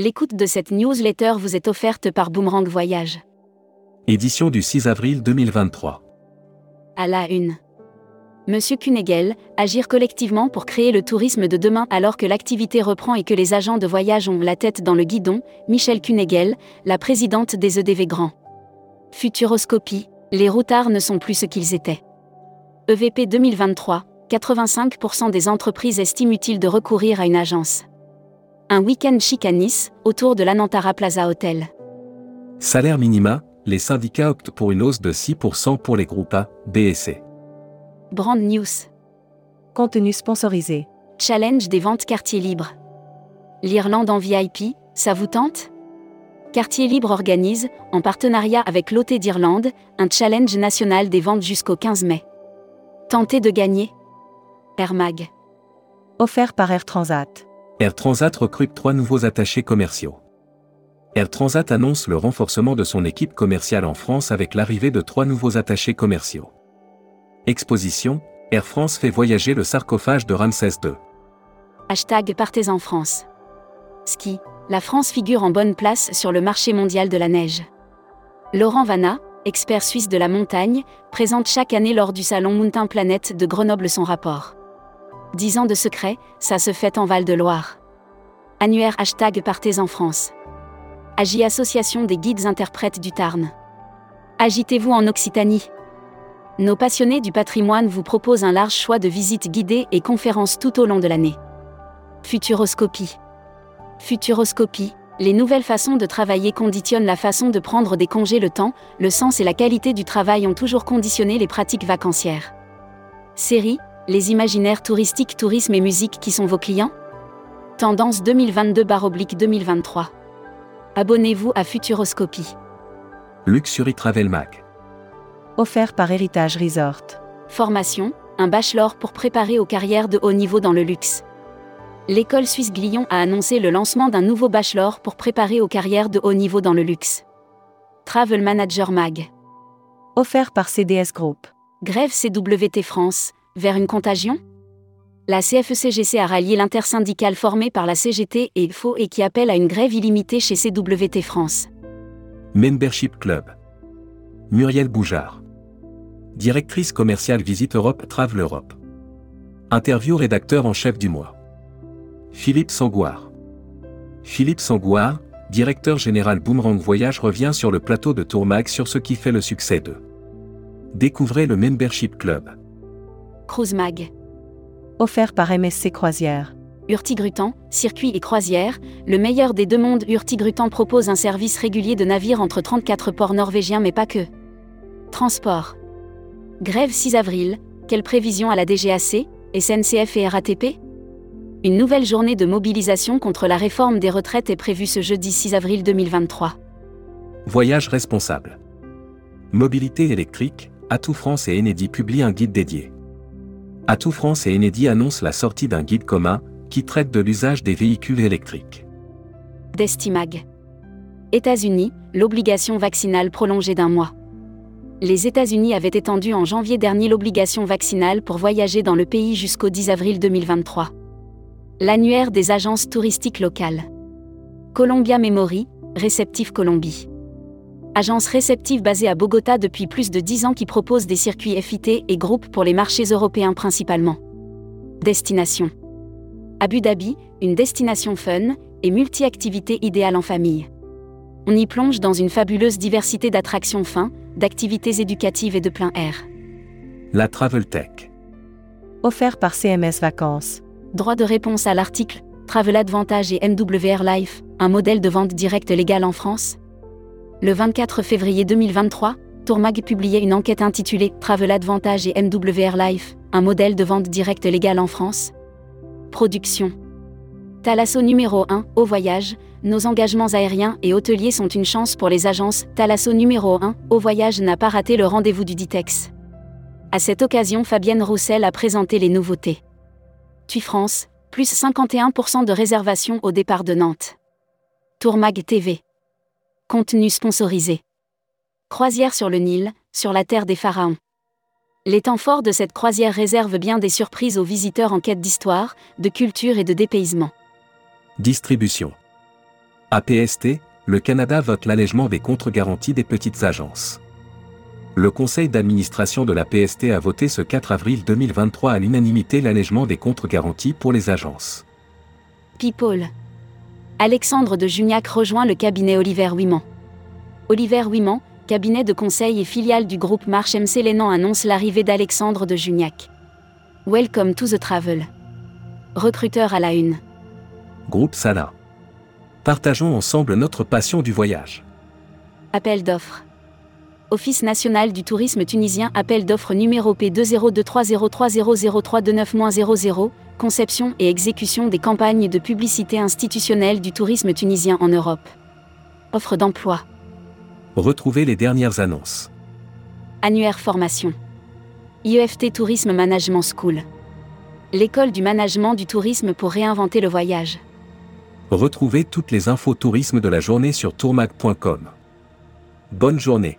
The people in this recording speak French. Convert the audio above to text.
L'écoute de cette newsletter vous est offerte par Boomerang Voyage. Édition du 6 avril 2023. À la une. Monsieur Kunegel, agir collectivement pour créer le tourisme de demain alors que l'activité reprend et que les agents de voyage ont la tête dans le guidon, Michel Kunegel, la présidente des EDV Grand. Futuroscopie, les routards ne sont plus ce qu'ils étaient. EVP 2023, 85% des entreprises estiment utile de recourir à une agence. Un week-end chic à Nice, autour de l'Anantara Plaza Hotel. Salaire minima, les syndicats optent pour une hausse de 6% pour les groupes A, B et C. Brand News. Contenu sponsorisé. Challenge des ventes quartier libre. L'Irlande en VIP, ça vous tente? Quartier Libre organise, en partenariat avec l'OT d'Irlande, un challenge national des ventes jusqu'au 15 mai. Tentez de gagner Air Mag. Offert par Air Transat. Air Transat recrute trois nouveaux attachés commerciaux. Air Transat annonce le renforcement de son équipe commerciale en France avec l'arrivée de trois nouveaux attachés commerciaux. Exposition, Air France fait voyager le sarcophage de Ramsès II. Hashtag Partez en France. Ski, la France figure en bonne place sur le marché mondial de la neige. Laurent Vanna, expert suisse de la montagne, présente chaque année lors du salon Mountain Planet de Grenoble son rapport. 10 ans de secret, ça se fait en Val-de-Loire. Annuaire hashtag Partez en France. Agi Association des guides interprètes du Tarn. Agitez-vous en Occitanie. Nos passionnés du patrimoine vous proposent un large choix de visites guidées et conférences tout au long de l'année. Futuroscopie. Futuroscopie, les nouvelles façons de travailler conditionnent la façon de prendre des congés le temps, le sens et la qualité du travail ont toujours conditionné les pratiques vacancières. Série, les imaginaires touristiques, tourisme et musique qui sont vos clients? Tendance 2022-2023. Abonnez-vous à Futuroscopie. Luxury Travel Mag. Offert par Héritage Resort. Formation, un bachelor pour préparer aux carrières de haut niveau dans le luxe. L'école suisse Glion a annoncé le lancement d'un nouveau bachelor pour préparer aux carrières de haut niveau dans le luxe. Travel Manager Mag. Offert par CDS Group. Grève CWT France, vers une contagion? La CFECGC a rallié l'intersyndicale formée par la CGT et FO et qui appelle à une grève illimitée chez CWT France. Membership Club. Muriel Boujard. Directrice commerciale Visite Europe Travel Europe. Interview rédacteur en chef du mois. Philippe Sangouard. Philippe Sangouard, directeur général Boomerang Voyage revient sur le plateau de Tourmag sur ce qui fait le succès de. Découvrez le Membership Club. Cruise Mag. Offert par MSC Croisière. Hurtigruten, circuit et croisière, le meilleur des deux mondes Hurtigruten propose un service régulier de navires entre 34 ports norvégiens mais pas que. Transport. Grève 6 avril, quelle prévision à la DGAC, SNCF et RATP Une nouvelle journée de mobilisation contre la réforme des retraites est prévue ce jeudi 6 avril 2023. Voyage responsable. Mobilité électrique, Atout France et Enedi publient un guide dédié. Atout France et Enedi annoncent la sortie d'un guide commun qui traite de l'usage des véhicules électriques. Destimag. États-Unis, l'obligation vaccinale prolongée d'un mois. Les États-Unis avaient étendu en janvier dernier l'obligation vaccinale pour voyager dans le pays jusqu'au 10 avril 2023. L'annuaire des agences touristiques locales. Columbia Memory, Réceptif Colombie. Agence réceptive basée à Bogota depuis plus de 10 ans qui propose des circuits FIT et groupes pour les marchés européens principalement. Destination. Abu Dhabi, une destination fun et multi-activités idéale en famille. On y plonge dans une fabuleuse diversité d'attractions fins, d'activités éducatives et de plein air. La Travel Tech. Offert par CMS Vacances. Droit de réponse à l'article Travel Advantage et MWR Life, un modèle de vente directe légal en France Le 24 février 2023, Tourmag publiait une enquête intitulée Travel Advantage et MWR Life, un modèle de vente directe légal en France Production. Thalasso numéro 1, au voyage, nos engagements aériens et hôteliers sont une chance pour les agences. Thalasso numéro 1, au voyage n'a pas raté le rendez-vous du Ditex. À cette occasion, Fabienne Roussel a présenté les nouveautés. TUI France, plus 51% de réservations au départ de Nantes. Tourmag TV. Contenu sponsorisé. Croisière sur le Nil, sur la terre des pharaons. Les temps forts de cette croisière réservent bien des surprises aux visiteurs en quête d'histoire, de culture et de dépaysement. Distribution. APST, le Canada vote l'allègement des contre-garanties des petites agences. Le conseil d'administration de la PST a voté ce 4 avril 2023 à l'unanimité l'allègement des contre-garanties pour les agences. People. Alexandre de Juniac rejoint le cabinet Oliver Wiman. Oliver Wiman, cabinet de conseil et filiale du groupe Marche MC Lénan annonce l'arrivée d'Alexandre de Juniac. Welcome to the travel. Recruteur à la une. Groupe Sala. Partageons ensemble notre passion du voyage. Appel d'offres. Office national du tourisme tunisien appel d'offres numéro P20230300329-00, conception et exécution des campagnes de publicité institutionnelle du tourisme tunisien en Europe. Offre d'emploi. Retrouvez les dernières annonces. Annuaire formation. IEFT Tourisme Management School. L'école du management du tourisme pour réinventer le voyage. Retrouvez toutes les infos tourisme de la journée sur tourmag.com. Bonne journée.